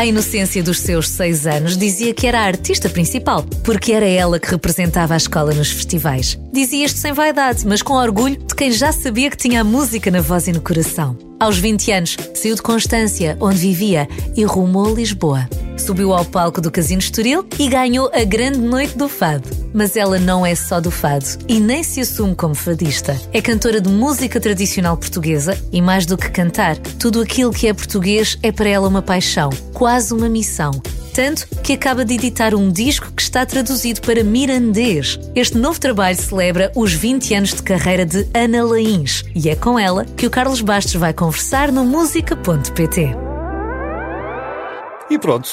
À inocência dos seus seis anos, dizia que era a artista principal, porque era ela que representava a escola nos festivais. Dizia isto sem vaidade, mas com orgulho de quem já sabia que tinha a música na voz e no coração. Aos 20 anos, saiu de Constância, onde vivia, e rumou a Lisboa. Subiu ao palco do Casino Estoril e ganhou a grande noite do fado. Mas ela não é só do fado e nem se assume como fadista. É cantora de música tradicional portuguesa e, mais do que cantar, tudo aquilo que é português é para ela uma paixão, quase uma missão. Tanto que acaba de editar um disco que está traduzido para mirandês. Este novo trabalho celebra os 20 anos de carreira de Ana Lains e é com ela que o Carlos Bastos vai conversar no música.pt. E pronto,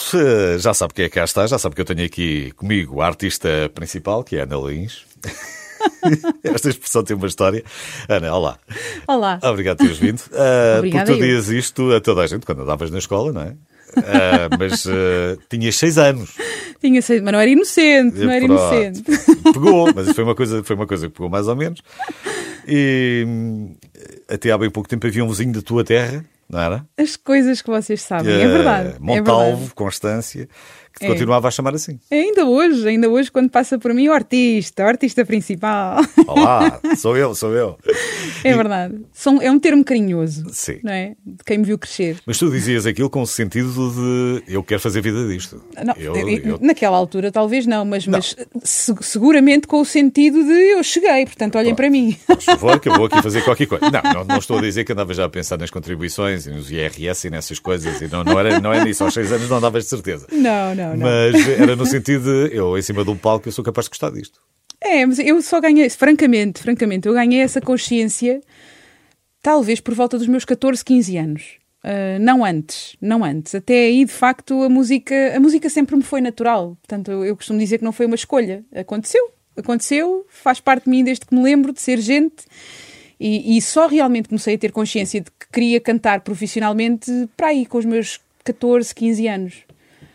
já sabe quem é que cá está, já sabe que eu tenho aqui comigo a artista principal, que é a Ana Lins. Esta expressão tem uma história. Ana, olá. Olá. Obrigado por teres vindo. Uh, Obrigada porque tu eu. dizias isto a toda a gente quando andavas na escola, não é? Uh, mas uh, tinhas seis anos. Tinha sido, mas não era inocente, não era Pronto. inocente. Pegou, mas foi uma coisa, foi uma coisa que pegou mais ou menos. E hum, até há bem pouco tempo havia um vizinho da tua terra, não era? As coisas que vocês sabem, é Eh, verdade. é Montalvo, verdade. Constância, que É. continuava a chamar assim. Ainda hoje, ainda hoje, quando passa por mim, o artista, o artista principal. Olá, sou eu, sou eu. É verdade. São, é um termo carinhoso, Sim. não é? De quem me viu crescer. Mas tu dizias aquilo com o sentido de eu quero fazer vida disto. Não, eu, eu- Naquela altura, talvez não, mas, mas se- seguramente com o sentido de eu cheguei, portanto, olhem para mim. Por favor, que eu vou aqui fazer qualquer coisa. Não, não, não estou a dizer que andava já a pensar nas contribuições e nos IRS e nessas coisas. E não, não, era, não é nisso. Aos seis anos não davas de certeza. Não, não, não. Mas era no sentido de eu, em cima de um palco, eu sou capaz de gostar disto. É, mas eu só ganhei, francamente, francamente, eu ganhei essa consciência talvez por volta dos meus 14, 15 anos. Ah, não antes, não antes. Até aí, de facto, a música, a música sempre me foi natural. Portanto, eu, eu costumo dizer que não foi uma escolha. Aconteceu, aconteceu, faz parte de mim desde que me lembro de ser gente. E, e só realmente comecei a ter consciência de que queria cantar profissionalmente para aí, com os meus 14, 15 anos.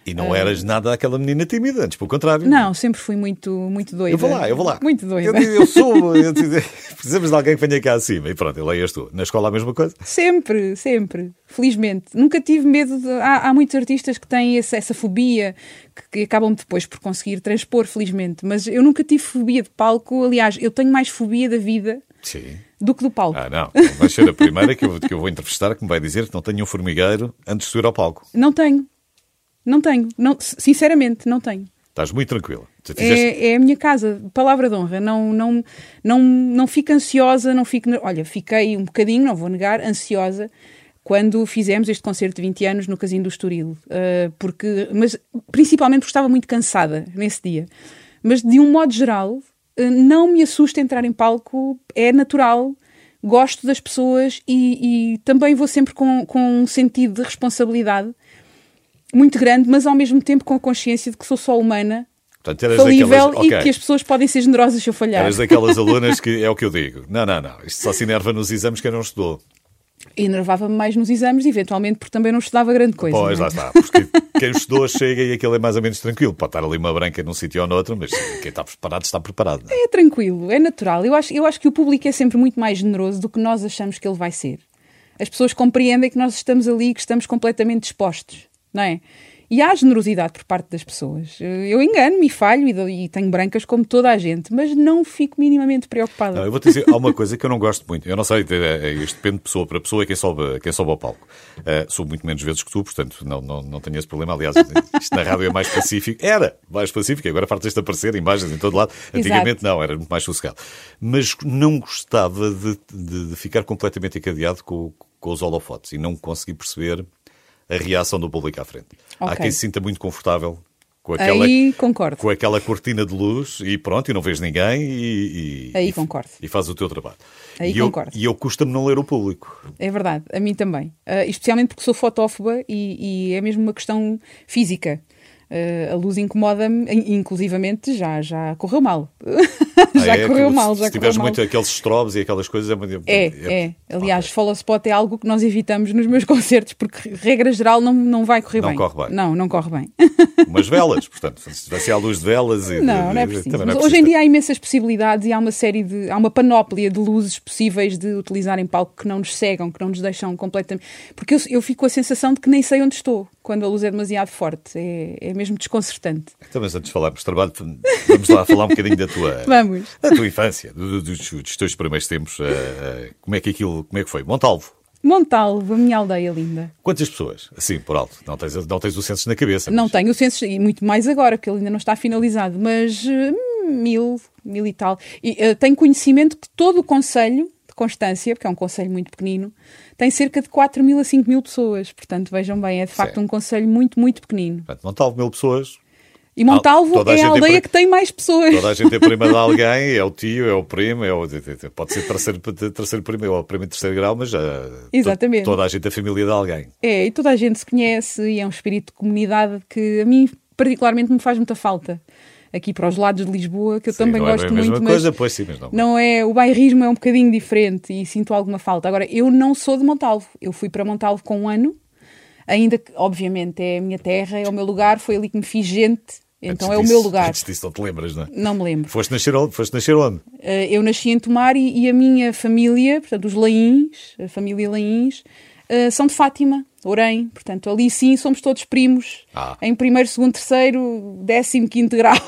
E não eras nada aquela menina tímida, antes pelo contrário. Não, sempre fui muito, muito doida. Eu vou lá, eu vou lá. Muito doida. Eu, eu sou. Eu precisamos de alguém que venha cá acima. E pronto, ele és tu. Na escola a mesma coisa. Sempre, sempre. Felizmente. Nunca tive medo. De... Há, há muitos artistas que têm essa, essa fobia que, que acabam depois por conseguir transpor, felizmente. Mas eu nunca tive fobia de palco. Aliás, eu tenho mais fobia da vida Sim. do que do palco. Ah, não. Vai ser a primeira que eu, que eu vou entrevistar que me vai dizer que não tenho um formigueiro antes de subir ao palco. Não tenho. Não tenho. Não, sinceramente, não tenho. Estás muito tranquila. Fizeste- É, é a minha casa, palavra de honra. Não, não, não, não fico ansiosa, não fico. Olha, fiquei um bocadinho, não vou negar, ansiosa quando fizemos este concerto de 20 anos no Casino do Estoril. Uh, porque, mas principalmente porque estava muito cansada nesse dia. Mas de um modo geral, uh, não me assusta entrar em palco, é natural. Gosto das pessoas e, e também vou sempre com, com um sentido de responsabilidade muito grande, mas ao mesmo tempo com a consciência de que sou só humana Portanto, falível daquelas, e ok, que as pessoas podem ser generosas se eu falhar. eras daquelas alunas que é o que eu digo. Não, não, não. Isto só se enerva nos exames que eu não estudou. E enervava-me mais nos exames, eventualmente, porque também não estudava grande coisa. Pois, não lá é? está. Porque quem estudou chega e aquilo é mais ou menos tranquilo. Pode estar ali uma branca num sítio ou noutro, mas quem está preparado está preparado. não é? É tranquilo, é natural. Eu acho, eu acho que o público é sempre muito mais generoso do que nós achamos que ele vai ser. As pessoas compreendem que nós estamos ali e que estamos completamente dispostos, não é? E há generosidade por parte das pessoas. Eu engano-me e falho e, tenho brancas como toda a gente, mas não fico minimamente preocupada. Não, eu vou-te dizer, há uma coisa que eu não gosto muito. Eu não sei, é- é- isto depende de pessoa para pessoa, é quem sobe, quem sobe ao palco. Eh, sou muito menos vezes que tu, portanto, não, não, não tenho esse problema. Aliás, isto na rádio é mais pacífico. Era mais pacífico, agora fartas de aparecer imagens em todo lado. Antigamente não, era muito mais sossegado. Mas não gostava de, de- de ficar completamente encadeado com, com os holofotes e não consegui perceber a reação do público à frente. Há Ok. quem se sinta muito confortável com aquela, Aí concordo. com aquela cortina de luz e pronto, e não vês ninguém e, e- Aí e- concordo. e faz o teu trabalho. Aí e eu, concordo. E eu custa-me não ler o público. É verdade, a mim também. Ah, especialmente porque sou fotófoba e, e é mesmo uma questão física. Ah, a luz incomoda-me, in- inclusivamente já, já correu mal. já Ah, é? correu mal, já se tiveres mal. muito aqueles strobes e aquelas coisas é muito. É, é. Aliás, follow spot é algo que nós evitamos nos meus concertos, porque regra geral não, não vai correr Não bem. corre bem. Não, não corre bem. Umas velas, portanto, se vai ser à luz de velas e. Não, não é preciso. não é Mas hoje em preciso. dia há imensas possibilidades e há uma série de. há uma panóplia de luzes possíveis de utilizar em palco que não nos cegam, que não nos deixam completamente. Porque eu, eu fico com a sensação de que nem sei onde estou. Quando a luz é demasiado forte. É, é mesmo desconcertante. Então, mas antes de falarmos de trabalho, vamos lá falar um bocadinho da tua, Vamos. da tua infância, do- do- dos, teus primeiros tempos. eh, eh, como é que aquilo, como é que foi? Montalvo. Montalvo, a minha aldeia linda. Quantas pessoas? Assim, por alto. Não tens, não tens o censo na cabeça. Não mas- tenho o censo, e muito mais agora, porque ele ainda não está finalizado, mas eh, mil, mil e tal. E tenho conhecimento que todo o Conselho Constância, porque é um Conselho muito pequenino, tem cerca de 4 mil a 5 mil pessoas. Portanto, vejam bem, é de facto um Conselho muito, muito pequenino. Portanto, Montalvo, mil pessoas. E Montalvo toda a é a é aldeia que tem mais pessoas. Toda a gente é prima de alguém, é o tio, é o primo, é o, pode ser terceiro, terceiro primo ou primo de terceiro grau, mas já, Exatamente. to- toda a gente é família de alguém. É, e toda a gente se conhece e é um espírito de comunidade que a mim particularmente me faz muita falta. Aqui para os lados de Lisboa, que eu Sim, também é gosto bem a mesma muito, coisa, mas pois sim, mas não. não é, o bairrismo é um bocadinho diferente e sinto alguma falta. Agora, eu não sou de Montalvo. Eu fui para Montalvo com um ano, ainda que, obviamente, é a minha terra, é o meu lugar, foi ali que me fiz gente, então é o meu lugar. Antes disso não te lembras, não é? Não me lembro. Foste nascer onde? Foste nascer onde? Eh, eu nasci em Tomar e, e a minha família, portanto, os Laíns, a família Laíns, eh, são de Fátima, Orém. Portanto, ali sim somos todos primos. Ah. Em primeiro, segundo, terceiro, décimo, quinto grau.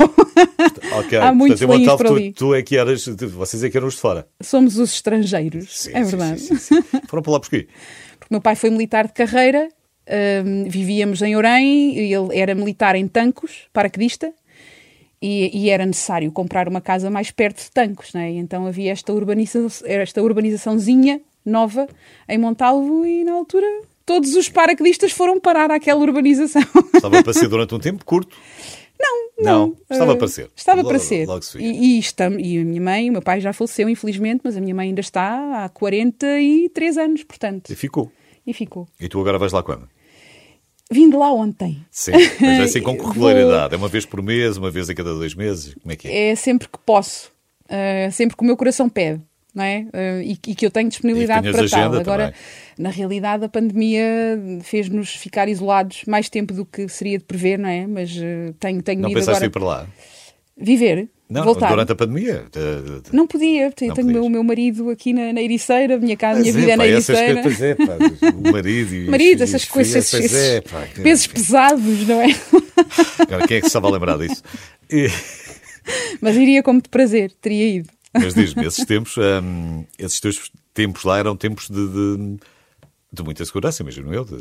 Ok. Há muitos Portanto, por tu, ali. tu é que eras, vocês é que eram os de fora. somos os estrangeiros. Sim, é sim, verdade. sim, sim. Foram para lá porquê? Porque meu pai foi militar de carreira, hum, vivíamos em Orém, ele era militar em Tancos, paraquedista, e, e era necessário comprar uma casa mais perto de Tancos, né? E então havia esta, urbaniza esta urbanizaçãozinha nova em Montalvo e na altura todos os paraquedistas foram parar àquela urbanização. Estava para ser durante um tempo curto. Não, Não, estava eh, para ser. Estava Logo- para ser. logo se e, e, estamos, e a minha mãe, o meu pai já faleceu, infelizmente, mas a minha mãe ainda está há 43 anos, portanto. E ficou. E ficou. E tu agora vais lá quando? Vim de lá ontem. Sim, mas é assim com regularidade. É uma vez por mês, uma vez a cada dois meses. Como é que é? É sempre que posso, uh, sempre que o meu coração pede. Não é? Uh, e, e que eu tenho disponibilidade para tal. Agora, também. na realidade, a pandemia fez-nos ficar isolados mais tempo do que seria de prever, não é? Mas uh, tenho, tenho Não ido pensaste agora ir para lá? viver, Não, voltar. durante a pandemia? De- de- Não podia, tenho, Não tenho o meu, meu marido aqui na, na Ericeira, a minha casa, a minha Pois vida é, na Ericeira. coisas, é, pá, o marido e os Marido, filhos, essas os coisas, filhos, esses, é, pá, pesos pesados, não é? Agora, quem é que se estava a lembrar disso? Mas iria como de prazer, teria ido. Mas diz-me, esses tempos, hum, esses teus tempos lá eram tempos de, de, de muita segurança, imagino eu, de,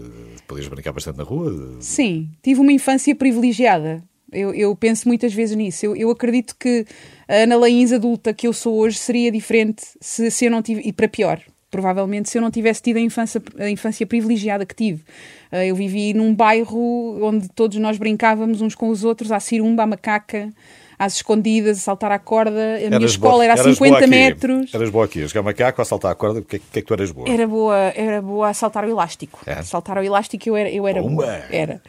de brincar bastante na rua. de- Sim, tive uma infância privilegiada. Eu, eu penso muitas vezes nisso. Eu, eu acredito que a Ana Laíns adulta que eu sou hoje seria diferente se, se eu não tivesse. E para pior, provavelmente, se eu não tivesse tido a infância, a infância privilegiada que tive. Eh, Eu vivi num bairro onde todos nós brincávamos uns com os outros, à cirumba, à macaca, às escondidas, a saltar à corda. A minha Eras escola boa- era a eras boa 50 aqui. metros. Eras boa aqui, a jogar macaco, a saltar a corda, o que, é- que é que tu eras boa? Era boa, era boa a saltar o elástico. É? Saltar o elástico eu era, eu era boa. Era.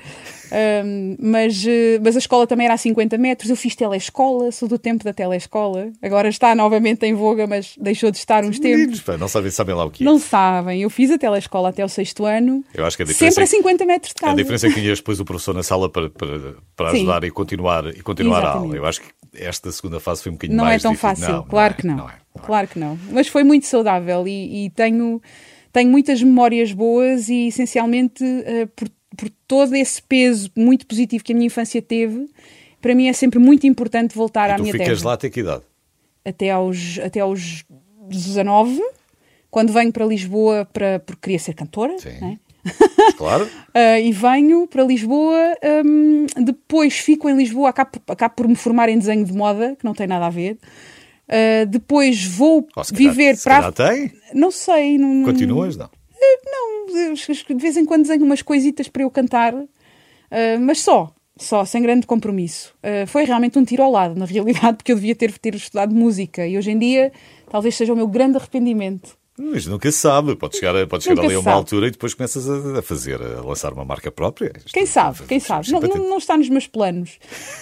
Ahm, mas, eh, mas a escola também era a 50 metros. Eu fiz telescola, sou do tempo da telescola. Agora está novamente em voga, mas deixou de estar uns tempos. Meninos, pá, não sabem, sabem lá o que é. Não sabem. Eu fiz a telescola até o sexto ano. Eu acho que a diferença Sempre é a 50 metros de casa. A diferença é que tinhas depois o professor na sala para, para, para Sim. ajudar e continuar, e continuar a aula. Eu acho que esta segunda fase foi um bocadinho não mais é tão difícil. fácil, Não, claro não é, que não. não é, não é. Claro que não. Mas foi muito saudável e, e tenho, tenho muitas memórias boas e essencialmente eh, por, por todo esse peso muito positivo que a minha infância teve, para mim é sempre muito importante voltar à E tu minha ficas terra. lá até que idade? Até aos, até aos 19, quando venho para Lisboa para, porque queria ser cantora. Sim. né? Claro. Ah, e venho para Lisboa. hum, depois fico em Lisboa, acabo, acabo por me formar em desenho de moda, que não tem nada a ver. Ah, depois vou Ou se calhar- viver se para. calhar tem? Não sei. Não- Continuas? Não. Não, de vez em quando desenho umas coisitas para eu cantar, ah, mas só. Só, sem grande compromisso. Ah, foi realmente um tiro ao lado, na realidade, porque eu devia ter, ter estudado música e hoje em dia talvez seja o meu grande arrependimento. Mas nunca se sabe. Pode chegar, pode chegar Nunca ali a uma sabe. altura e depois começas a, fazer, a lançar uma marca própria. Quem sabe, quem sabe. Não, não, não está nos meus planos.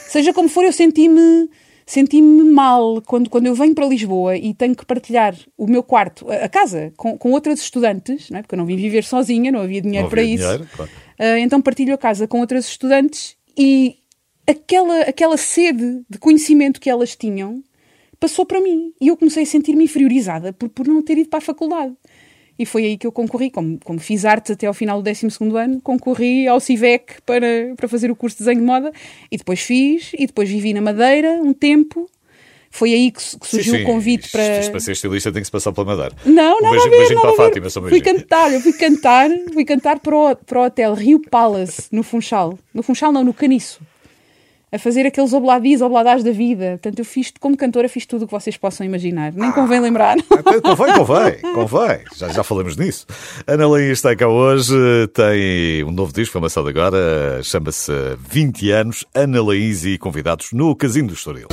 Seja como for, eu senti-me senti-me mal quando, quando eu venho para Lisboa e tenho que partilhar o meu quarto, a, a casa, com, com outras estudantes, não é? porque eu não vim viver sozinha, não havia dinheiro Não para havia isso. dinheiro, claro. Ah, então partilho a casa com outras estudantes e aquela, aquela sede de conhecimento que elas tinham passou para mim. E eu comecei a sentir-me inferiorizada por, por não ter ido para a faculdade. E foi aí que eu concorri. Como, como fiz arte até ao final do 12 ano, concorri ao CIVEC para, para fazer o curso de desenho de moda e depois fiz, e depois vivi na Madeira um tempo foi aí que, surgiu sim, sim. o convite para. Para ser estilista tem que se passar pela Madeira. Não, não. Um beijinho, beijinho para a Fátima, só um Fui cantar, eu fui cantar, fui cantar para o, para o hotel Rio Palace, no Funchal. No Funchal, não, no Caniço. A fazer aqueles obladis, obladás da vida. Portanto, eu fiz, como cantora, fiz tudo o que vocês possam imaginar. Nem convém lembrar. Convém, convém, convém. Já, já falamos nisso. Ana Leia está cá hoje, tem um novo disco, foi lançado agora, chama-se 20 anos. Ana Laís e convidados no Casino do Estoril.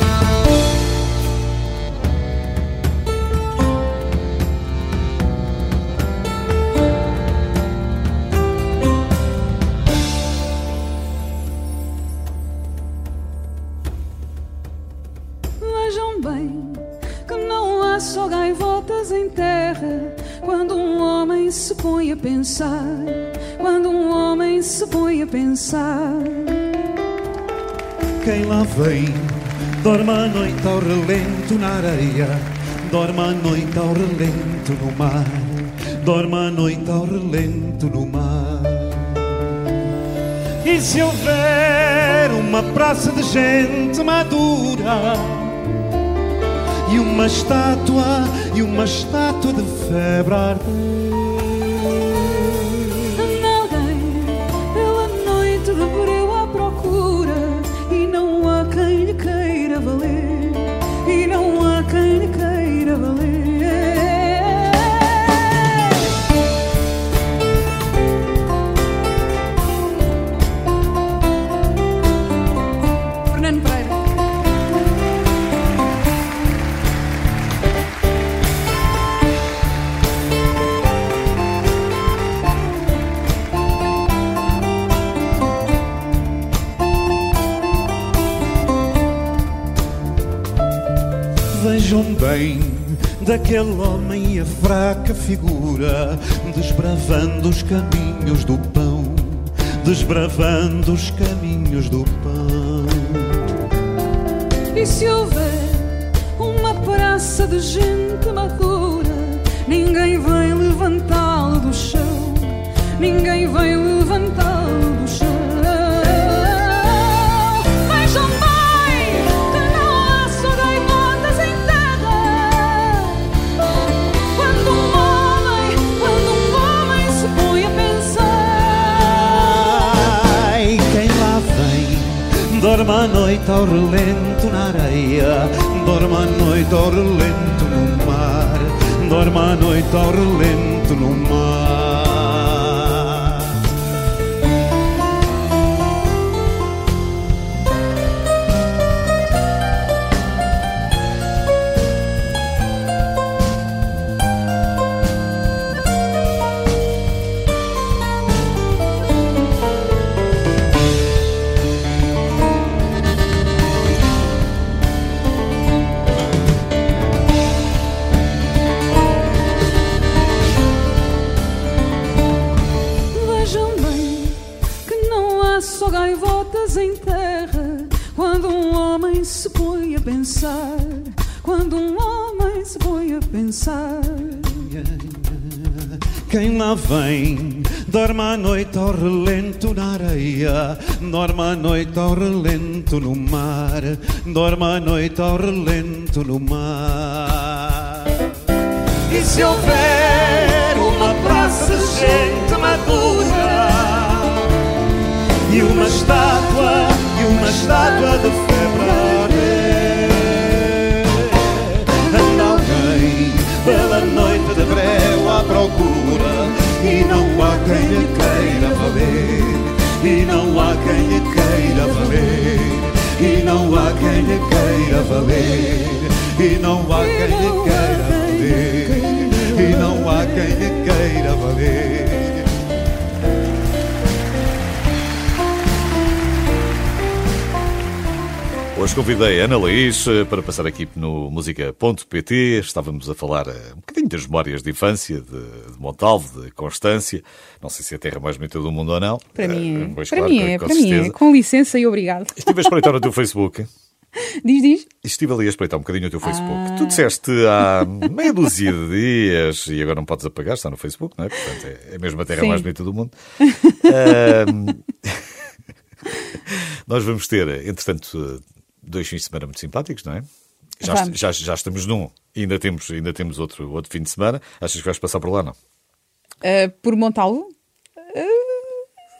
Pensar, quando um homem se põe a pensar. Quem lá vem, dorme a noite ao relento na areia, dorme a noite ao relento no mar, dorme a noite ao relento no mar. E se houver uma praça de gente madura, e uma estátua, e uma estátua de febre ardente. Daquele homem a fraca figura, desbravando os caminhos do pão, desbravando os caminhos do pão. E se houver uma praça de gente madura, ninguém vai levantá-lo do chão, ninguém vai levantá-lo do chão. Dorme a noite ao relento na areia, dorme a noite ao relento no mar, dorme a noite ao relento no mar. Quem lá vem, dorme a noite ao relento na areia, dorme a noite ao relento no mar, dorme a noite ao relento no mar. E se houver uma praça de gente madura? E uma estátua, e uma estátua de febre pela noite de breu à procura e não há quem lhe queira valer e não há quem lhe queira valer e não há quem lhe queira valer e não há quem lhe queira valer e não há quem lhe queira valer Hoje convidei a Ana Laís eh, para passar aqui no música.pt. Estávamos a falar eh, um bocadinho das memórias de infância, de, de Montalvo, de Constância. Não sei se é a terra mais bonita do mundo ou não. Para mim é. Eh, pois, para claro, mim é, para mim é. Com licença e obrigado. Estive a espreitar no teu Facebook. Diz, diz. Estive ali a espreitar um bocadinho o teu Facebook. Tu disseste há meia dúzia de dias, e agora não podes apagar, está no Facebook, não é? Portanto, é, é mesmo a terra Sim. mais bonita do mundo. Nós vamos ter, entretanto, dois fins de semana muito simpáticos, não é? Já, Vamos. já, já estamos num, e ainda temos, ainda temos outro, outro fim de semana. Achas que vais passar por lá, não? Uh, por Montalvo? Uh,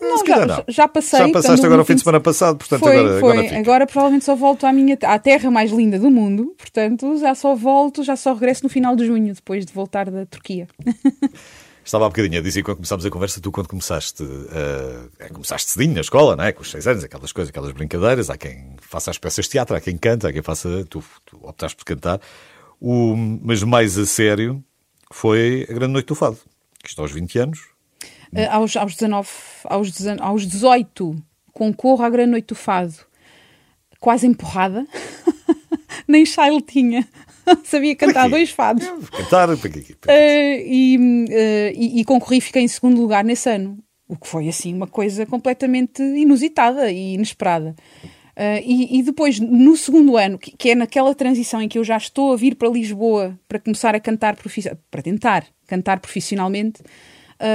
não, já, não. já passei. Já passaste agora o fim de semana passado, portanto foi, agora, foi. agora. Agora provavelmente só volto à minha à terra mais linda do mundo, portanto já só volto, já só regresso no final de junho, depois de voltar da Turquia. Estava há bocadinho a dizer quando começámos a conversa, tu quando começaste, uh, começaste cedinho na escola, não é? com os seis anos, aquelas coisas, aquelas brincadeiras, há quem faça as peças de teatro, há quem canta, há quem faça, tu, tu optaste por cantar, o, mas mais a sério foi a Grande Noite do Fado, que está aos 20 anos, Uh, aos, aos 19, aos, 19, aos 18, concorro à Grande Noite do Fado, quase empurrada, nem Shile tinha, sabia cantar quê? dois fados. cantar, para quê? Uh, e, uh, e, e concorri e fiquei em segundo lugar nesse ano. O que foi, assim, uma coisa completamente inusitada e inesperada. Uh, e, e depois, no segundo ano, que, que é naquela transição em que eu já estou a vir para Lisboa para começar a cantar, profi- para tentar cantar profissionalmente,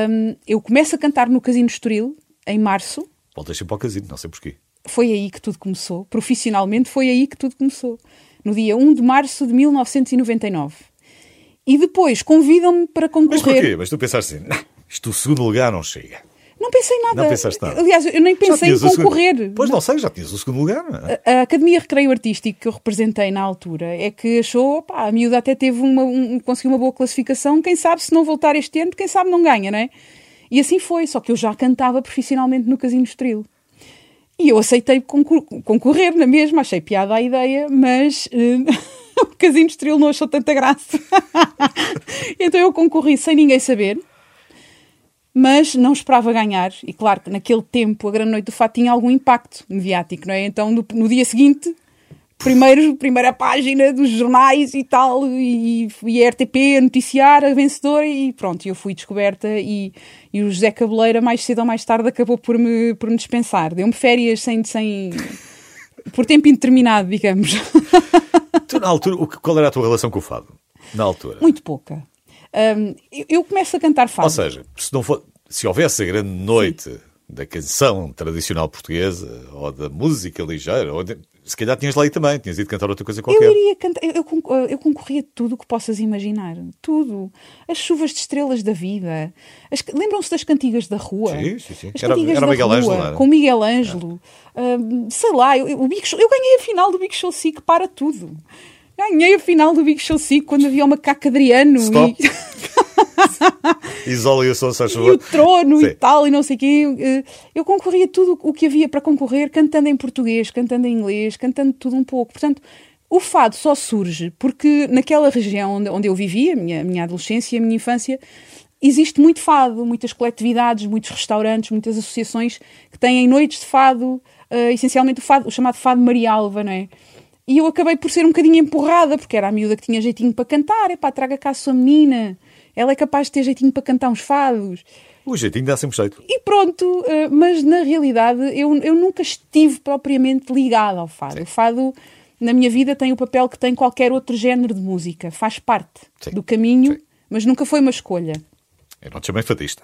um, eu começo a cantar no Casino Estoril, em março. Voltas sempre ao casino, não sei porquê. Foi aí que tudo começou. Profissionalmente, foi aí que tudo começou. No dia 1 de março de 1999. E depois convidam-me para Mas concorrer. porquê? Mas tu pensaste assim, "Não, isto o segundo lugar não chega. Não pensei nada. Não pensaste nada. Aliás, eu nem pensei em o segundo- concorrer. Pois não sei, já tinhas o segundo lugar. é? A Academia Recreio Artístico que eu representei na altura é que achou, pá, a miúda até teve uma, um, conseguiu uma boa classificação, quem sabe se não voltar este ano, quem sabe não ganha, não é? E assim foi, só que eu já cantava profissionalmente no Casino Estoril. E eu aceitei concor- concorrer na mesma, achei piada a ideia, mas eh, o Casino Estoril não achou tanta graça. então eu concorri sem ninguém saber, mas não esperava ganhar. E claro que naquele tempo a Grande Noite do Fado tinha algum impacto mediático, não é? Então no, no dia seguinte, primeiro, primeira página dos jornais e tal, e, e a RTP a noticiar a vencedora e pronto, eu fui descoberta e, e o José Cabeleira mais cedo ou mais tarde acabou por me, por me dispensar. Deu-me férias sem... sem por tempo indeterminado, digamos. Tu, na altura, qual era a tua relação com o fado? Na altura. Muito pouca. Hum, eu, começo a cantar fado. Ou seja, se, não for, se houvesse a grande noite da canção tradicional portuguesa ou da música ligeira, ou de- se calhar tinhas lá aí também, tinhas ido cantar outra coisa Eu qualquer. iria cantar, eu, eu, concor- eu concorria tudo o que possas imaginar. Tudo. As chuvas de estrelas da vida. As- Lembram-se das cantigas da rua? Sim, sim, sim. As Era- cantigas era da Miguel rua, Ângelo, era? Com o Miguel Ângelo. Hum, sei lá, eu, eu- o Big Show- eu ganhei a final do Big Show Sick para tudo. Ganhei a final do Big Show Sick quando havia uma Caca Adriano Stop. e, Isola e o e o trono Sim. e tal, e não sei o quê. Eh, Eu concorria tudo o que havia para concorrer, cantando em português, cantando em inglês, cantando tudo um pouco. Portanto, o fado só surge porque naquela região onde, onde eu vivia, a minha, a minha adolescência e a minha infância, existe muito fado, muitas coletividades, muitos restaurantes, muitas associações que têm noites de fado, eh, essencialmente o, fado, o chamado fado Marialva, não é? E eu acabei por ser um bocadinho empurrada, porque era a miúda que tinha jeitinho para cantar. Epá, traga cá a sua menina. Ela é capaz de ter jeitinho para cantar uns fados. O jeitinho dá sempre jeito. E pronto, eh, mas na realidade eu, eu nunca estive propriamente ligada ao fado. O fado, na minha vida, tem o papel que tem qualquer outro género de música. Faz parte Sim. do caminho, Sim. mas nunca foi uma escolha. Eu não te chamei fadista.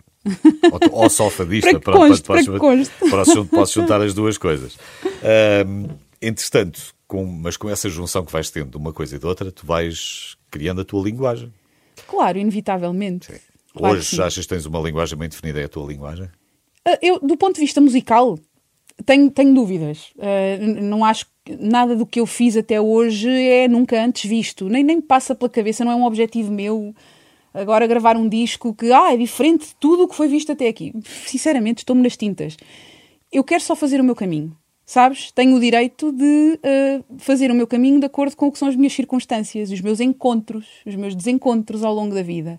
ou, só fadista. Para para posso jun- Posso juntar as duas coisas. Ahm, entretanto, com, mas com essa junção que vais tendo de uma coisa e de outra, tu vais criando a tua linguagem. Claro, inevitavelmente. Claro que Hoje sim. achas que tens uma linguagem bem definida, é a tua linguagem? Ah, Eu, do ponto de vista musical, tenho, tenho dúvidas. N- não acho que nada do que eu fiz até hoje é nunca antes visto. Nem, nem me passa pela cabeça, não é um objetivo meu agora gravar um disco que ah, é diferente de tudo o que foi visto até aqui. Sinceramente, estou-me nas tintas. Eu quero só fazer o meu caminho. Sabes? Tenho o direito de ah, fazer o meu caminho de acordo com o que são as minhas circunstâncias, os meus encontros, os meus desencontros ao longo da vida.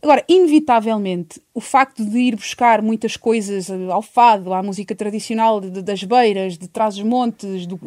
Agora, inevitavelmente, o facto de ir buscar muitas coisas eh, ao fado, à música tradicional de- de- das beiras, de Trás-os-Montes, do-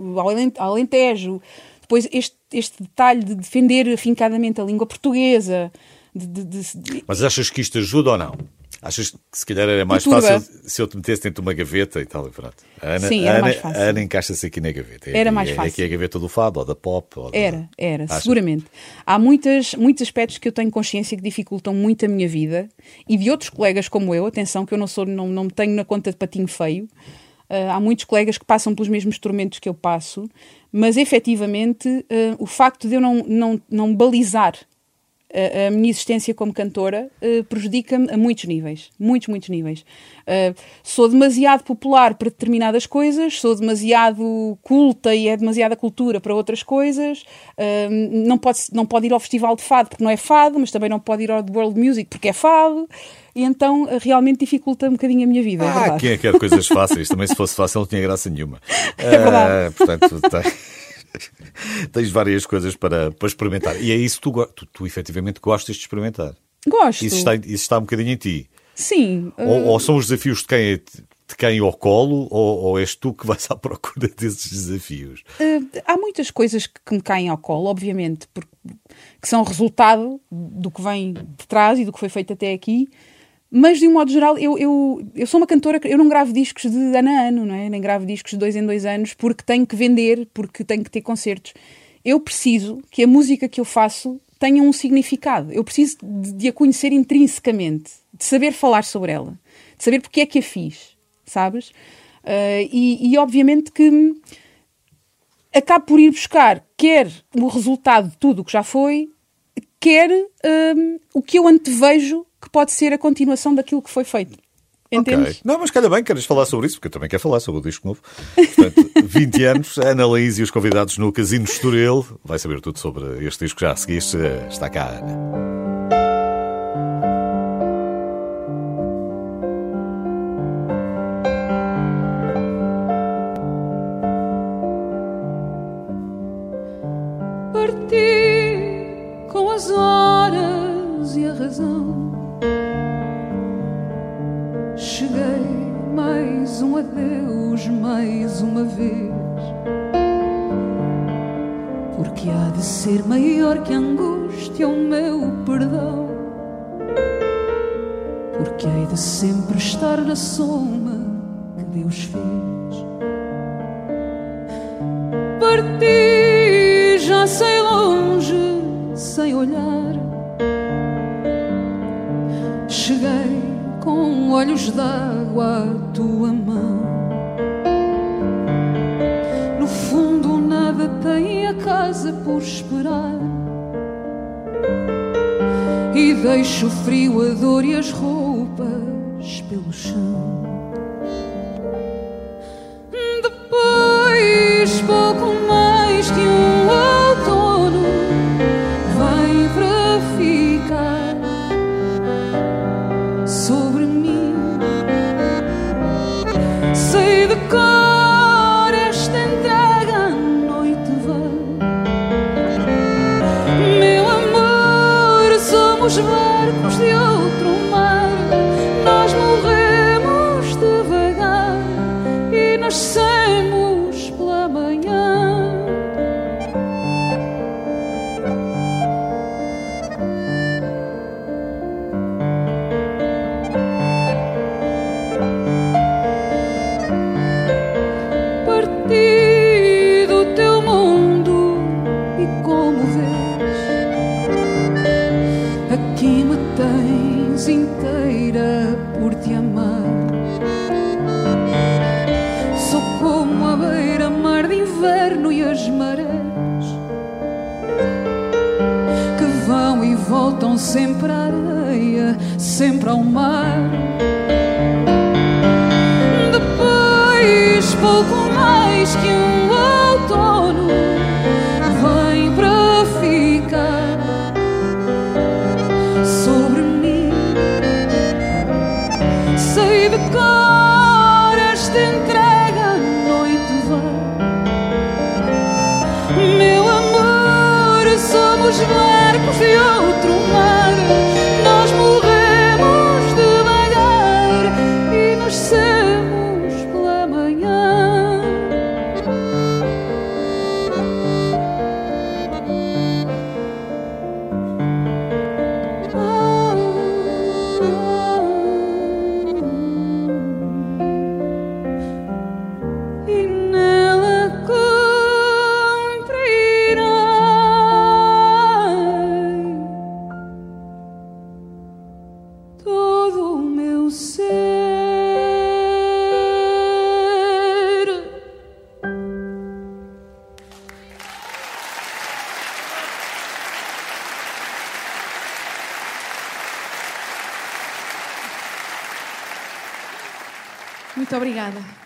Alentejo, depois este, este detalhe de defender afincadamente a língua portuguesa, de- de- de- Mas achas que isto ajuda ou não? Achas que se calhar era mais fácil se eu te metesse dentro de uma gaveta e tal, e pronto. A Ana, Sim, era Ana, mais fácil. a Ana encaixa-se aqui na gaveta. É Era mais é, fácil. aqui a gaveta do fado, ou da pop. Ou da- Era, era, Achas? seguramente. Há muitas, muitos aspectos que eu tenho consciência que dificultam muito a minha vida e de outros colegas como eu, atenção que eu não sou, não, não me tenho na conta de patinho feio. Ah, há muitos colegas que passam pelos mesmos tormentos que eu passo, mas efetivamente ah, o facto de eu não, não, não balizar a, a minha existência como cantora eh, prejudica-me a muitos níveis. Muitos, muitos níveis. Eh, sou demasiado popular para determinadas coisas, sou demasiado culta e é demasiada cultura para outras coisas. Eh, não, pode, não pode ir ao festival de fado porque não é fado, mas também não pode ir ao World Music porque é fado. E então realmente dificulta um bocadinho a minha vida. é Ah, verdade. quem é que quer coisas fáceis? Também se fosse fácil não tinha graça nenhuma. É verdade. Portanto, tem- tens várias coisas para, para experimentar. E é isso que tu, tu, tu efetivamente gostas de experimentar. Gosto. Isso está, isso está um bocadinho em ti. Sim. Ou, ou são os desafios de quem, é- de quem ao colo, ou, ou és tu que vais à procura desses desafios? Uh, há muitas coisas que, que me caem ao colo, obviamente, porque, que são resultado do que vem de trás e do que foi feito até aqui. Mas, de um modo geral, eu, eu, eu sou uma cantora, eu não gravo discos de ano a ano, não é? nem gravo discos de dois em dois anos, porque tenho que vender, porque tenho que ter concertos. Eu preciso que a música que eu faço tenha um significado. Eu preciso de, de a conhecer intrinsecamente, de saber falar sobre ela, de saber porque é que a fiz, sabes? Uh, e, e, obviamente que acabo por ir buscar quer o resultado de tudo o que já foi, quer hum, o que eu antevejo que pode ser a continuação daquilo que foi feito. Entendes? Ok. Não, mas calha bem, queres falar sobre isso, porque eu também quero falar sobre o disco novo. Portanto, 20 anos, Ana Laís e os convidados no Casino Estoril. Vai saber tudo sobre este disco já a seguir. Está cá Ana. Um adeus, mais uma vez. Porque há de ser maior que a angústia o meu perdão. Porque hei de sempre estar na soma que Deus fez. Parti, já sei longe, sem olhar. Cheguei com olhos d'água à tua mão. No fundo, nada tem a casa por esperar. E deixo frio, a dor e as roupas pelo chão. Sempre ao mar.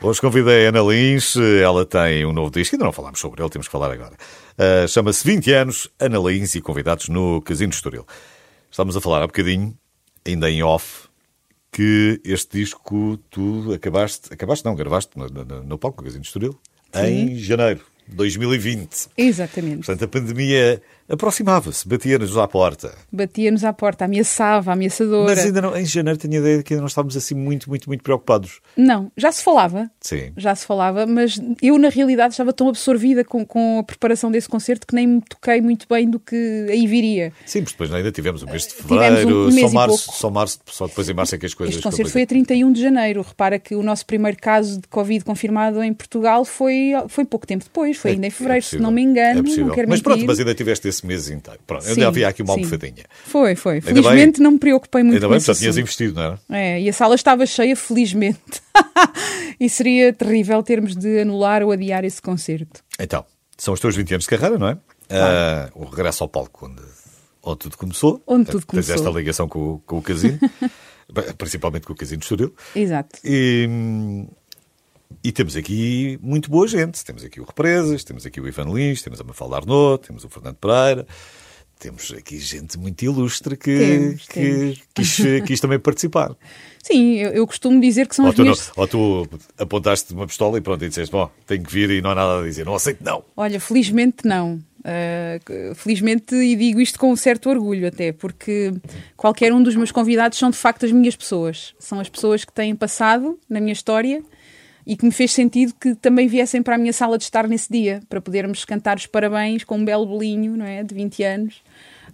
Hoje convidei a Ana Lins, ela tem um novo disco, ainda não falámos sobre ele, temos que falar agora. Uh, Chama-se 20 anos, Ana Lins e convidados no Casino de Estoril. Estamos a falar há bocadinho, ainda em off, que este disco tu acabaste, acabaste não, gravaste no, no, no palco do Casino de Estoril Sim. em janeiro de 2020. Exatamente. Portanto, a pandemia aproximava-se, batia-nos à porta. Batia-nos à porta, ameaçava, ameaçadora. Mas ainda não, em janeiro tenho a ideia de que ainda não estávamos assim muito, muito, muito preocupados. Não, já se falava. Sim. Já se falava, mas eu na realidade estava tão absorvida com, com a preparação desse concerto que nem me toquei muito bem do que aí viria. Sim, mas depois ainda tivemos o mês de fevereiro, um, mês só, março, só março, só depois em março é que as coisas... Este concerto foi a 31 de janeiro. Repara que o nosso primeiro caso de Covid confirmado em Portugal foi, foi pouco tempo depois, foi é, ainda em fevereiro, é se não me engano, é não quero Mas mentir. pronto, mas ainda tiveste esse mês inteiro. Pronto, ainda havia aqui uma sim. almofadinha. Foi, foi. Ainda felizmente bem, não me preocupei muito ainda com. Ainda bem, tinhas investido, não era? É, e a sala estava cheia, felizmente. e seria terrível termos de anular ou adiar esse concerto. Então, são os teus 20 anos de carreira, não é? Claro. Uh, o regresso ao palco onde, onde tudo começou. Onde tudo começou. Tens esta ligação com, com o casino, principalmente com o casino de Estoril. Exato. E, e temos aqui muito boa gente. Temos aqui o Represas, temos aqui o Ivan Lins, temos a Mafalda Arnaud, temos o Fernando Pereira. Temos aqui gente muito ilustre que, temos, que temos. Quis, quis, também participar. Sim, eu, eu, costumo dizer que são ou as tu minhas... Não, ou tu apontaste uma pistola e pronto, e disseste, bom, tenho que vir e não há nada a dizer. Não aceito, não. Olha, felizmente não. Uh, felizmente, e digo isto com um certo orgulho até, porque qualquer um dos meus convidados são de facto as minhas pessoas. São as pessoas que têm passado na minha história e que me fez sentido que também viessem para a minha sala de estar nesse dia, para podermos cantar os parabéns com um belo bolinho, não é? De 20 anos,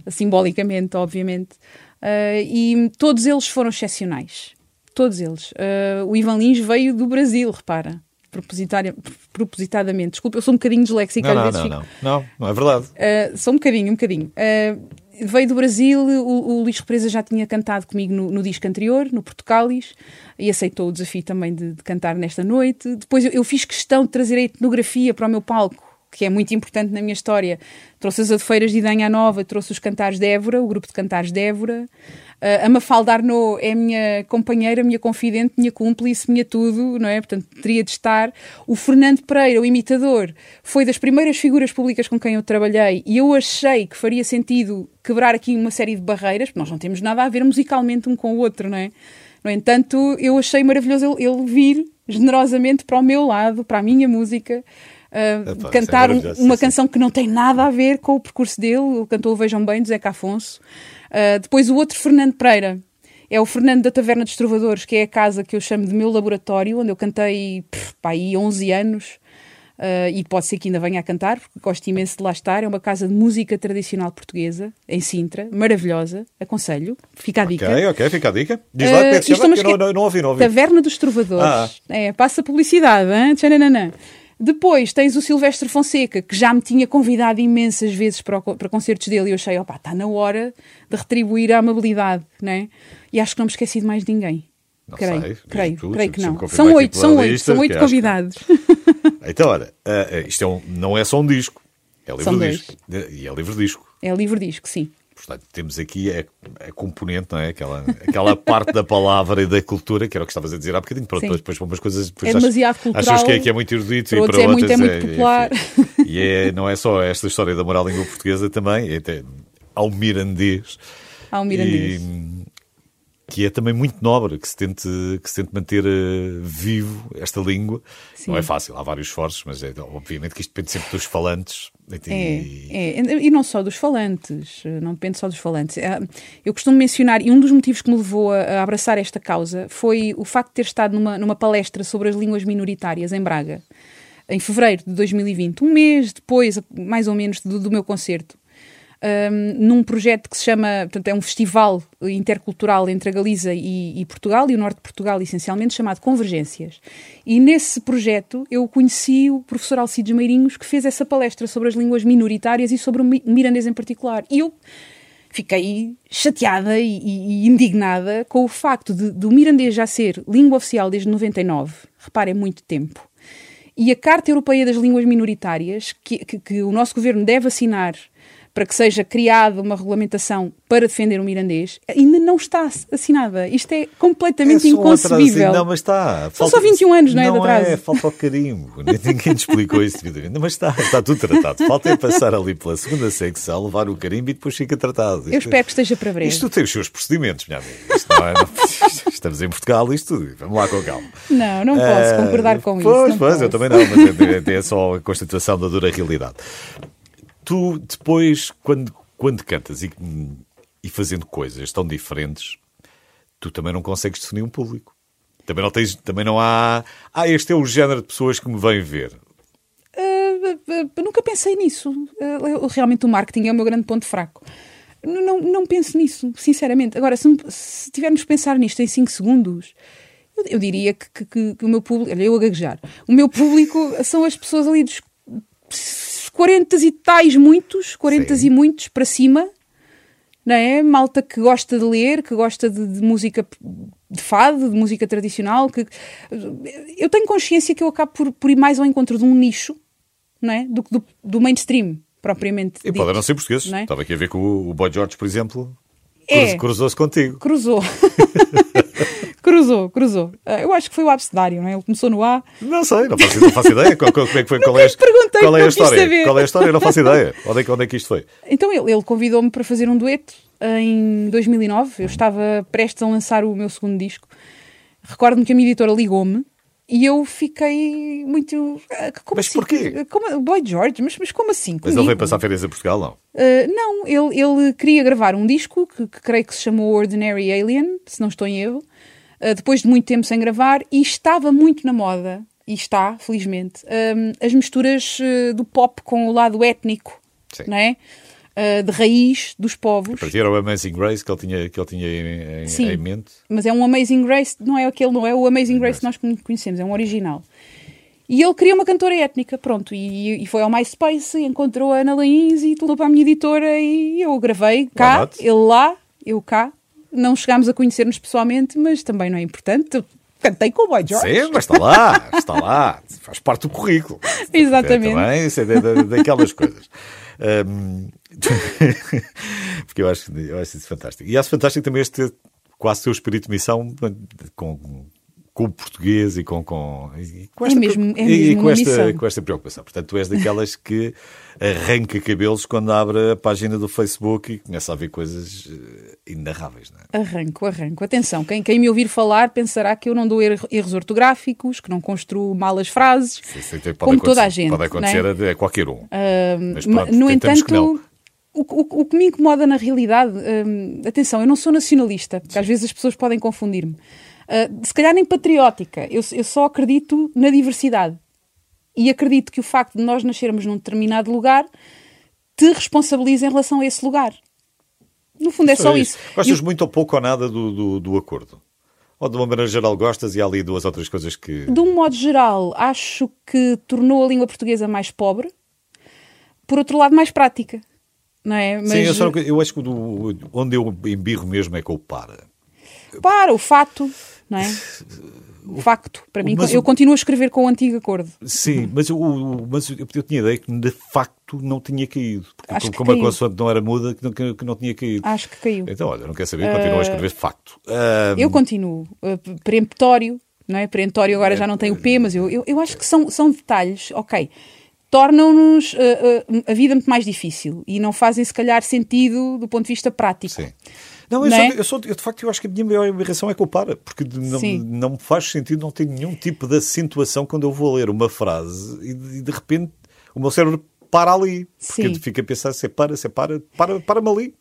simbolicamente, obviamente. Uh, e todos eles foram excepcionais. Todos eles. Uh, o Ivan Lins veio do Brasil, repara. Propositadamente. Desculpa, eu sou um bocadinho disléxica não, não. Não, fico... não, não, não é verdade. Uh, sou um bocadinho, um bocadinho veio do Brasil, o, o Luís Represa já tinha cantado comigo no, no, disco anterior, no Portugalis, e aceitou o desafio também de, de cantar nesta noite. Depois eu, eu, fiz questão de trazer a etnografia para o meu palco, que é muito importante na minha história. Trouxe as adofeiras de Idanha Nova, trouxe os cantares de Évora, o grupo de cantares de Évora. Uh, a Mafalda Arnaud é minha companheira, minha confidente, minha cúmplice, minha tudo, não é? Portanto, teria de estar. O Fernando Pereira, o imitador, foi das primeiras figuras públicas com quem eu trabalhei e eu achei que faria sentido quebrar aqui uma série de barreiras, porque nós não temos nada a ver musicalmente um com o outro, não é? No entanto, eu achei maravilhoso ele, ele vir generosamente para o meu lado, para a minha música. Uh, Epá, cantar é uma sim, canção sim. que não tem nada a ver com o percurso dele. Ele cantou Vejam Bem, do Zeca Afonso. Uh, depois o outro Fernando Pereira. É o Fernando da Taverna dos Trovadores, que é a casa que eu chamo de meu laboratório, onde eu cantei pff, pá, aí 11 anos. Uh, e pode ser que ainda venha a cantar, porque gosto imenso de lá estar. É uma casa de música tradicional portuguesa, em Sintra, maravilhosa. Aconselho, fica a dica. Ok, ok, fica a dica. Diz lá uh, que é que chama, que eu não, não, ouvi, não ouvi. Taverna dos Trovadores. Ah. É, passa publicidade, hein? Tchananã. Depois tens o Silvestre Fonseca, que já me tinha convidado imensas vezes para, o, para concertos dele e eu achei, opá, está na hora de retribuir a amabilidade, né? E acho que não me esqueci de mais ninguém. Não creio, sei, creio, tu, creio que não. São oito, são oito, são oito convidados. Que... então, olha, uh, isto é um, não é só um disco, é livre disco. E é livre disco. É livre disco, sim. Portanto, temos aqui a, a, componente, não é? Aquela, aquela parte da palavra e da cultura, que era o que estavas a dizer há bocadinho. Pronto, depois, depois para umas coisas. Depois é demasiado cultural. Achas que é, que é muito erudito e para é outras muito, é muito popular. Enfim, e é, não é só esta história da moral língua portuguesa também, é até ao mirandês. Ao mirandês. E, que é também muito nobre, que se tente, que se tente manter uh, vivo esta língua. Sim. Não é fácil, há vários esforços, mas é, obviamente que isto depende sempre dos falantes. E... É, é, e não só dos falantes, não depende só dos falantes. É, eu costumo mencionar, e um dos motivos que me levou a, a abraçar esta causa foi o facto de ter estado numa, numa palestra sobre as línguas minoritárias em Braga, em fevereiro de 2020, um mês depois, mais ou menos, do, do meu concerto um, num projeto que se chama, portanto, é um festival intercultural entre a Galiza e, e, Portugal, e o Norte de Portugal, essencialmente, chamado Convergências. E nesse projeto eu conheci o professor Alcides Meirinhos, que fez essa palestra sobre as línguas minoritárias e sobre o mirandês em particular. E eu fiquei chateada e, e, indignada com o facto de, de o mirandês já ser língua oficial desde 99, reparem, é muito tempo. E a Carta Europeia das Línguas Minoritárias, que, que, que o nosso governo deve assinar para que seja criada uma regulamentação para defender o mirandês, ainda não está assinada. Isto é completamente É um inconcebível. Não, mas está. São só 21 anos, não é, de Não atraso? é, falta o carimbo. Ninguém te explicou isso devidamente. Mas está, está tudo tratado. Falta é passar ali pela segunda secção, levar o carimbo e depois fica tratado. Eu espero que esteja para breve. Isto tem os seus procedimentos, minha amiga. Isto não é, não- estamos em Portugal, isto, vamos lá com calma. Não, não posso Ah, concordar com pois, isso. não Pois, eu também não, mas é, é- é só a constituição da dura realidade. Tu, depois, quando, quando cantas e, e fazendo coisas tão diferentes, tu também não consegues definir um público. Também não, tens, também não há. Ah, este é o género de pessoas que me vêm ver. Ah, ah, nunca pensei nisso. Eu- realmente o marketing é o meu grande ponto fraco. Não, não penso nisso, sinceramente. Agora, se, se tivermos pensar nisto em 5 segundos, eu, eu diria que- que- que o meu público. Olha, eu a gaguejar. O meu público são as pessoas ali dos 40 e tais muitos, 40 Sim. e muitos para cima, não é? Malta que gosta de ler, que gosta de, de música de fado, de música tradicional. Que... Eu tenho consciência que eu acabo por, por ir mais ao encontro de um nicho, não é? Do que do, do mainstream, propriamente. E dito. podem não ser portugueses. Não é? Estava aqui a ver que o, o Boy George, por exemplo, É. cruz- cruzou-se contigo. Cruzou. cruzou, cruzou. Ah, Eu acho que foi o abcedário, não é? Ele começou no A. Não sei, não faço, não faço ideia. Qual, qual- como é que foi? Qual é, qual é a quis história? Qual é a história? Eu não faço ideia. Onde é, que- onde é que isto foi? Então ele, ele convidou-me para fazer um dueto em 2009. Eu estava prestes a lançar o meu segundo disco. Recordo-me que a minha editora ligou-me e eu fiquei muito. ah, Como Mas assim? porquê? Como, Boy George, mas, mas como assim? Mas ele Comigo? veio passar férias a Portugal, não? Uh, não, ele, ele queria gravar um disco que, que creio que se chamou Ordinary Alien, se não estou em erro, depois de muito tempo sem gravar, e estava muito na moda, e está, felizmente, um, as misturas uh, do pop com o lado étnico, Sim. não é? Uh, de raiz dos povos. Para ti era o Amazing Grace que ele tinha, que ele tinha em, Sim. em mente. Mas é um Amazing Grace, não é aquele, não é o Amazing Grace que nós conhecemos, é um original. E ele queria uma cantora étnica, pronto, e, e foi ao MySpace, encontrou a Ana Lains e levou para a minha editora e eu gravei cá, ele lá, eu cá. Não chegámos a conhecer-nos pessoalmente, mas também não é importante. Cantei com o Boy George. Sim, mas está lá, está lá. Faz parte do currículo. Exatamente. É, também, isso é da- da- daquelas coisas. Hum, porque eu acho, eu acho isso fantástico. E acho fantástico também este quase teu espírito de missão com, com o português e com, com, e com É esta, mesmo- é e mesmo com, uma esta, missão. com esta preocupação. Portanto, tu és daquelas que arranca cabelos quando abre a página do Facebook e começa a ver coisas eh, inarráveis. Não é? Arranco, arranco. Atenção, quem, quem me ouvir falar pensará que eu não dou er- erros ortográficos, que não construo mal as frases, Isso pode como toda a gente. Pode acontecer a, a qualquer um. Mas Ma- pronto, no entanto, o, o- o que me incomoda na realidade, hum, atenção, eu não sou nacionalista, porque às vezes as pessoas podem confundir-me. Ah, se calhar nem patriótica, eu, eu só acredito na diversidade. E acredito que o facto de nós nascermos num determinado lugar te responsabiliza em relação a esse lugar. No fundo é só isso. Gostas E o- muito ou pouco ou nada do, do, do acordo? Ou de uma maneira geral gostas e há ali duas outras coisas que. de um modo geral, acho que tornou a língua portuguesa mais pobre, por outro lado, mais prática. Não é? Sim, eu, só, eu acho que do- onde eu embirro mesmo é com o para. Para, o fato, não é? O facto, para mim, Mas eu continuo a escrever com o antigo acordo. Sim, mas, o, o- mas eu, eu tinha ideia que de facto não tinha caído. Porque Acho que como a consoante não era muda, que não, que- que não tinha caído. Acho que caiu. Então, olha, não quer saber, continuo a escrever facto. Ah, Eu continuo. Uh, peremptório, não é? Peremptório agora já não tem o P, mas eu, eu, eu acho que são, são detalhes, ok, tornam-nos uh, uh, a vida muito mais difícil e não fazem, se calhar, sentido do ponto de vista prático. Sim. Não, eu, Não sou, é? eu, sou, eu, de facto eu acho que a minha maior aberração é para, porque não, Sim. não me faz sentido, não tem nenhum tipo de acentuação quando eu vou ler uma frase e de, de repente o meu cérebro para ali. Porque Sim. fica a pensar, se para, se para, para, para-me ali.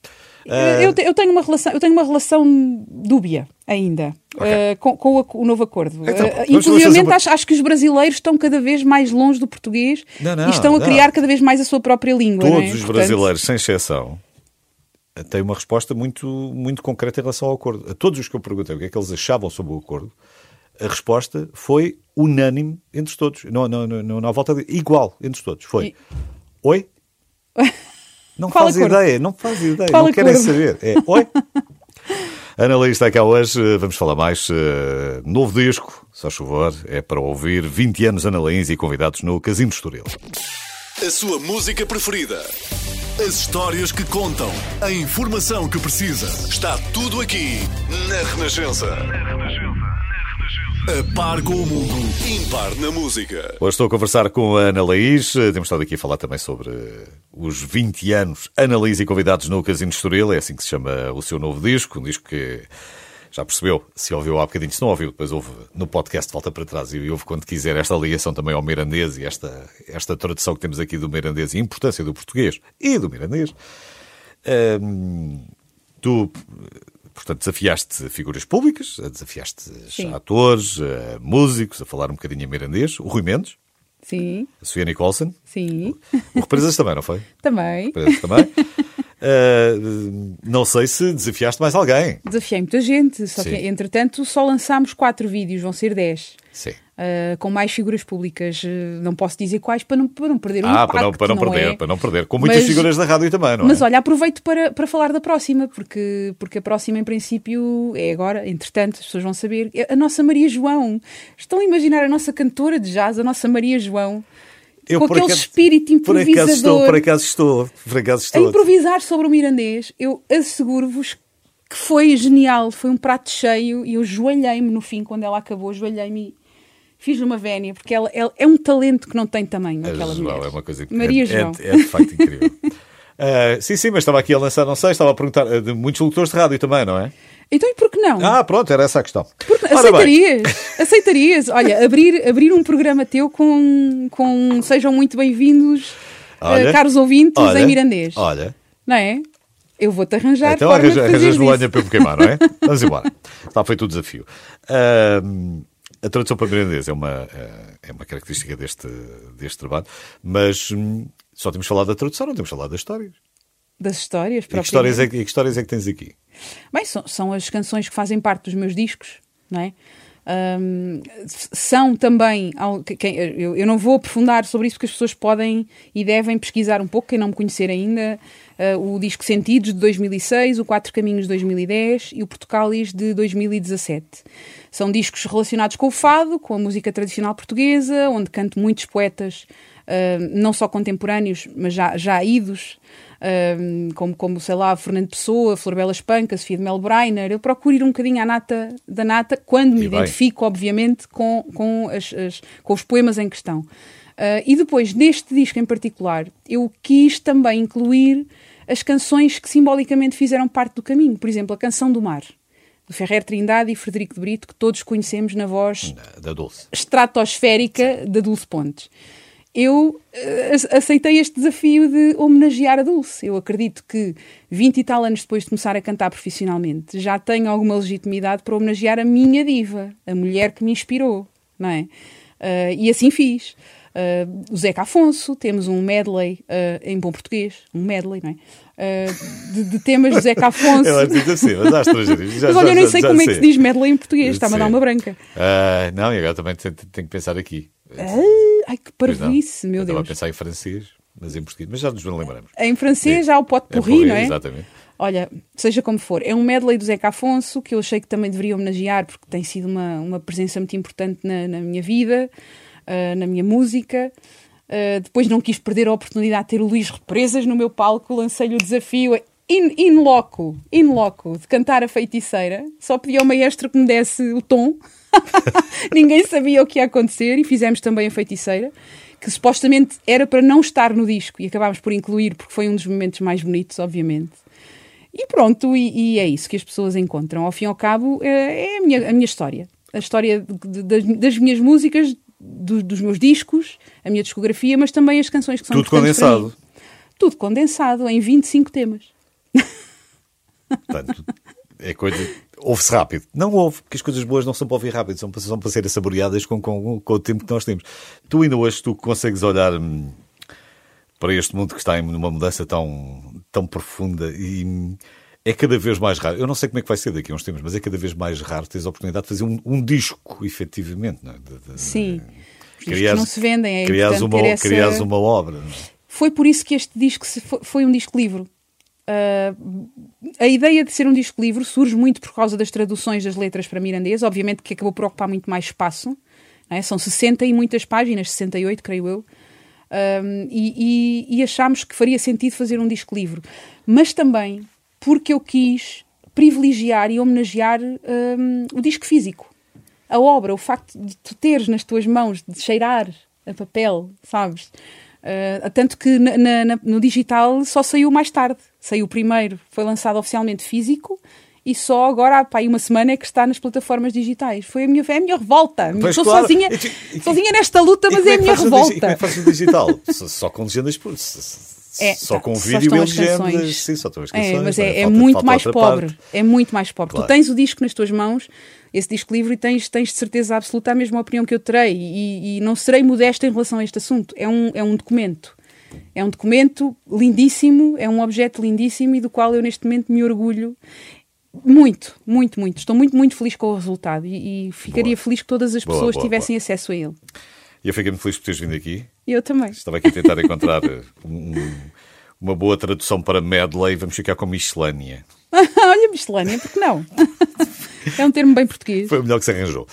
Ah, Eu, eu tenho uma relação, eu tenho uma relação dúbia ainda uh, com, com o, o novo acordo. Então, Uh, vamos- inclusive, acho, acho que os brasileiros estão cada vez mais longe do português Não, não, e estão a não. criar cada vez mais a sua própria língua. não é? Todos os Portanto, brasileiros, sem exceção, têm uma resposta muito, muito concreta em relação ao acordo. A todos os que eu perguntei o que é que eles achavam sobre o acordo, a resposta foi unânime entre todos. Não, não, não, há volta de... Igual entre todos. Foi. E- Oi? Não Qual faz acordo? ideia, não faz ideia, Qual não querem acordo? saber. É, oi? Ana Laís está cá hoje, eh, vamos falar mais. eh, novo disco, só chover, é para ouvir 20 anos Ana Laís e convidados no Casino de Estoril. A sua música preferida. As histórias que contam. A informação que precisa. Está tudo aqui na Renascença. A par com o mundo, impar na música. Hoje estou a conversar com a Ana Laís. Temos estado aqui a falar também sobre os 20 anos Ana Laís e convidados no Casino Estoril. É assim que se chama o seu novo disco. Um disco que já percebeu, se ouviu há bocadinho, se não ouviu, depois ouve no podcast, volta para trás e ouve quando quiser esta ligação também ao mirandês e esta, esta tradução que temos aqui do mirandês e a importância do português e do mirandês. Hum, tu, portanto, desafiaste figuras públicas, desafiaste Sim. atores, músicos, a falar um bocadinho em mirandês, o Rui Mendes, Sim, a Sofia Nicholson, sim, o Represas também, não foi? também. Represas também. Uh, não sei se desafiaste mais alguém. Desafiei muita gente, só Sim. que entretanto só lançámos quatro vídeos, vão ser dez. Sim. uh, com mais figuras públicas. Uh, não posso dizer quais para não, para não perder o Ah, impacto, para não, para não perder, é? para não perder. Com muitas Mas- figuras da rádio também, não é? Mas olha, aproveito para, para falar da próxima, porque, porque a próxima, em princípio, é agora, entretanto, as pessoas vão saber. É a nossa Maria João. Estão a imaginar a nossa cantora de jazz, a nossa Maria João, Eu, com aquele acaso- espírito Por acaso improvisador. estou, por acaso estou, por acaso a estou. improvisar sobre o mirandês, eu asseguro-vos que foi genial, foi um prato cheio e eu joelhei-me no fim, quando ela acabou, joelhei-me e fiz uma vénia, porque ela, ela é um talento que não tem tamanho, A aquela João mulher. é uma coisa que Maria é, João. É, é de facto incrível. Ah, sim, sim, mas estava aqui a lançar, não sei, estava a perguntar ah, de muitos locutores de rádio também, não é? Então e por que não? Ah, pronto, era essa a questão. Porque Ora bem, aceitarias? Aceitarias? Olha, abrir, abrir um programa teu com, com sejam muito bem-vindos, eh, caros ouvintes, olha, em mirandês. Olha, Não é? Eu vou-te arranjar então forma arranja- lenha para eu me queimar, não é? Vamos embora. Está feito o desafio. Ah, a tradução para mirandês é uma, ah, é uma característica deste, deste trabalho, mas hum, só temos falado da tradução, não temos falado das histórias. Das histórias, E que histórias, é, e que histórias é que tens aqui? Bem, são, são as canções que fazem parte dos meus discos, não é? Ahm, são também. eu, não vou aprofundar sobre isso porque as pessoas podem e devem pesquisar um pouco, quem não me conhecer ainda. ah, o disco Sentidos de 2006, o Quatro Caminhos de 2010 e o Portugalis de 2017. São discos relacionados com o fado, com a música tradicional portuguesa, onde canto muitos poetas, ah, não só contemporâneos, mas já, já idos, um, como, como, sei lá, Fernando Pessoa, Florbela Espanca, Sofia de Mel Breiner. Eu procuro ir um bocadinho à nata da nata, quando me E bem. identifico, obviamente, com, com, as- as- com os poemas em questão. Uh, e depois, neste disco em particular, eu quis também incluir as canções que simbolicamente fizeram parte do caminho. Por exemplo, a Canção do Mar, do Ferrer Trindade e Frederico de Brito, que todos conhecemos na voz Da Dulce. estratosférica da Dulce Pontes. Eu eh, ace- aceitei este desafio de homenagear a Dulce. Eu acredito que 20 e tal anos depois de começar a cantar profissionalmente, já tenho alguma legitimidade para homenagear a minha diva, a mulher que me inspirou, não é? Eh, e assim fiz. Eh, o Zeca Afonso, temos um medley eh, em bom português, um medley, não é? Eh, de, de temas de Zeca Afonso. Ela diz assim, mas há estrangeiros. Já- Mas olha, já- eu nem já- sei como é que se diz medley em português, está-me a dar uma branca. Ah, não, e agora também tenho, tenho que pensar aqui. Ah, ai, que parvoíce, meu Eu Estava a Deus. pensar em francês, mas em português. Mas já nos lembramos. Em francês Sim. há o pote É porri, porri, não é? exatamente. Olha, seja como for, é um medley do Zeca Afonso que eu achei que também deveria homenagear porque tem sido uma, uma presença muito importante na, na minha vida, ah, na minha música. Ah, depois não quis perder a oportunidade de ter o Luís Represas no meu palco, lancei-lhe o desafio in, in loco, in loco, de cantar a feiticeira. Só pedi ao maestro que me desse o tom. Ninguém sabia o que ia acontecer e fizemos também a feiticeira, que supostamente era para não estar no disco e acabámos por incluir porque foi um dos momentos mais bonitos, obviamente. E pronto, e, e é isso que as pessoas encontram. Ao fim e ao cabo, é, é a, minha, a minha história. A história de- de- das, das minhas músicas, do- dos meus discos, a minha discografia, mas também as canções que são Tudo condensado. Tudo condensado em 25 temas. Portanto, é coisa. Ouve-se rápido. Não ouve, porque as coisas boas não são para ouvir rápido, são para, são para serem saboreadas com, com, com o tempo que nós temos. Tu ainda hoje tu consegues olhar hum, para este mundo que está em uma mudança tão, tão profunda e hum, é cada vez mais raro. Eu não sei como é que vai ser daqui a uns tempos, mas é cada vez mais raro teres a oportunidade de fazer um, um disco, efetivamente. Não é? De- de- Sim. Criares- não se vendem, é importante uma, essa... criares uma obra. é? Foi por isso que este disco foi um disco livro. Ah, a ideia de ser um disco livro surge muito por causa das traduções das letras para mirandês, obviamente que acabou por ocupar muito mais espaço. é? São 60 e muitas páginas, 68, creio eu. Um, e, e, e achámos que faria sentido fazer um disco livre. Mas também porque eu quis privilegiar e homenagear um, o disco físico. A obra, o facto de tu teres nas tuas mãos, de cheirar a papel, sabes? Uh, tanto que na, na, no digital só saiu mais tarde. Saiu primeiro, foi lançado oficialmente físico e só agora há pá, uma semana é que está nas plataformas digitais. Foi a minha, é a minha revolta. Pois, Estou claro. sozinha, E- sozinha nesta luta, mas como é a que minha digi- e revolta. Como é que fazes no digital? só, com legendas por É, só tá, com vídeo e as legendas. Sim, só estão as canções. É, mas é, é Falta- muito mais pobre. parte. É muito mais pobre. Claro. Tu tens o disco nas tuas mãos, esse disco livre, e tens, tens de certeza absoluta a mesma opinião que eu terei. E, e não serei modesta em relação a este assunto. É um, é um documento. É um documento lindíssimo, é um objeto lindíssimo e do qual eu neste momento me orgulho. Muito, muito, muito. Estou muito, muito feliz com o resultado e, e ficaria Boa. feliz que todas as Boa, pessoas boa, tivessem acesso a ele. E eu fiquei muito feliz por teres vindo aqui. Eu também. Estava aqui a tentar encontrar eh, um- uma boa tradução para medley. Vamos ficar com miscelânea. Olha, miscelânea, porque não? é um termo bem português. Foi o melhor que se arranjou.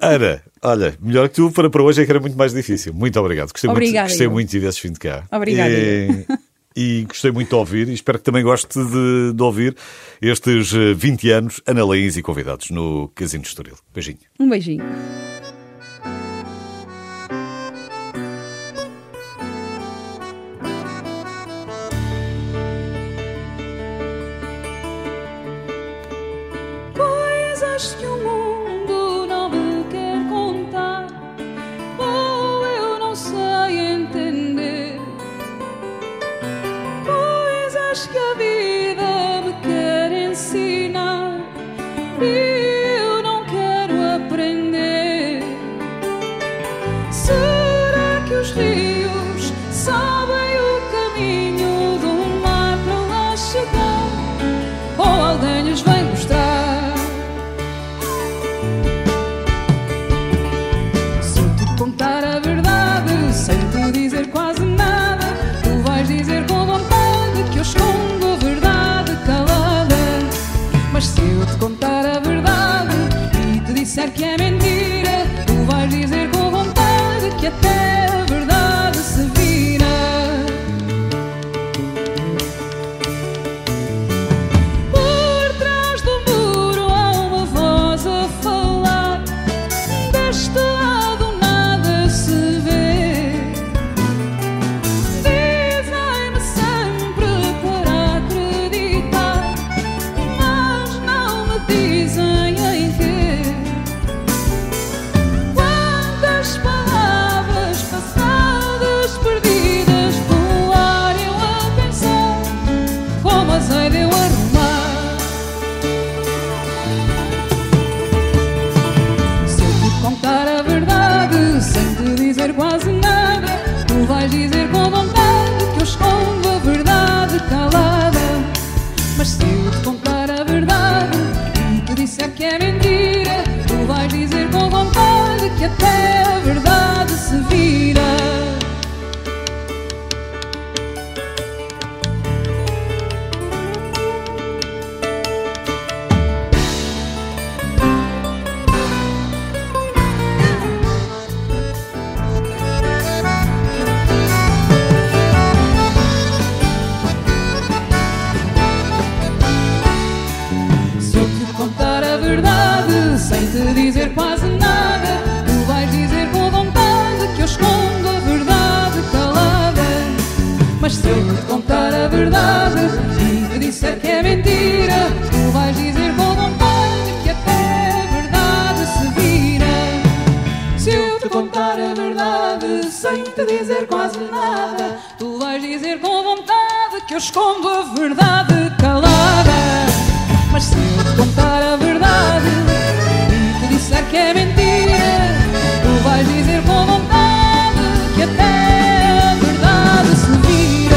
Ana, olha, melhor que tu para, para hoje é que era muito mais difícil. Muito obrigado. Gostei, Obrigada, muito, gostei eu. muito de tivesses vindo cá. Obrigada, E, e gostei muito de ouvir e espero que também goste de, de ouvir estes eh, 20 anos Ana Leís e convidados no Casino de Estoril. Beijinho. Um beijinho. Eu escondo a verdade calada. Mas se eu te contar a verdade e te disser que é mentira, tu vais dizer com vontade que até a verdade se vira.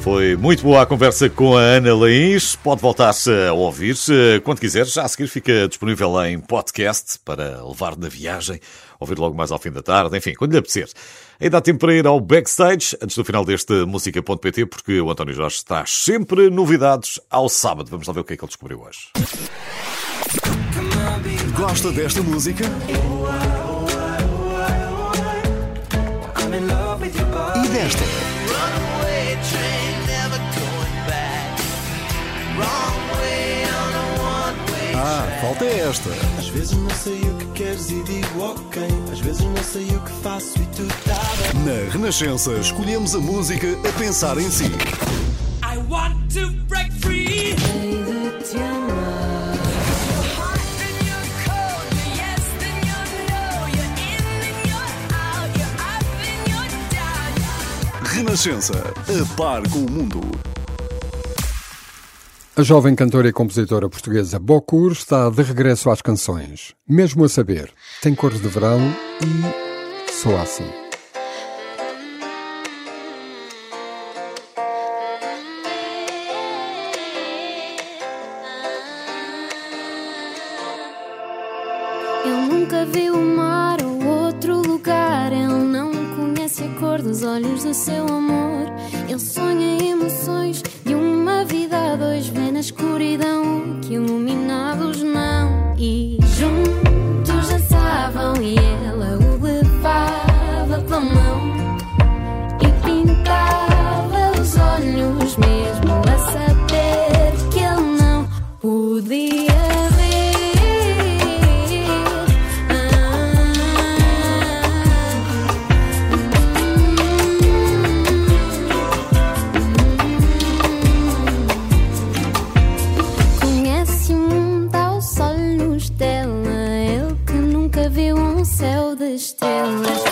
Foi muito boa a conversa com a Ana Leís. Pode voltar-se a ouvir-se quando quiser. Já a seguir fica disponível em podcast para levar na viagem, ouvir logo mais ao fim da tarde, enfim, quando lhe apetecer. Ainda há tempo para ir ao backstage, antes do final deste música.pt, porque o António Jorge traz sempre novidades ao sábado. Vamos lá ver o que é que ele descobriu hoje. Gosta desta música? esta. Runaway Ah, falta esta. Às vezes não sei o que queres e digo ok. Às vezes não sei o que faço e tu tá bem. Na Renascença, escolhemos a música a pensar em si. I want to break free. Renascença, a par com o mundo. A jovem cantora e compositora portuguesa Bocur está de regresso às canções. Mesmo a saber, tem cores de verão e soa assim. Nunca viu o mar ou outro lugar. Ele não conhece a cor dos olhos do seu amor. Ele sonha emoções escuridão um céu de estrelas.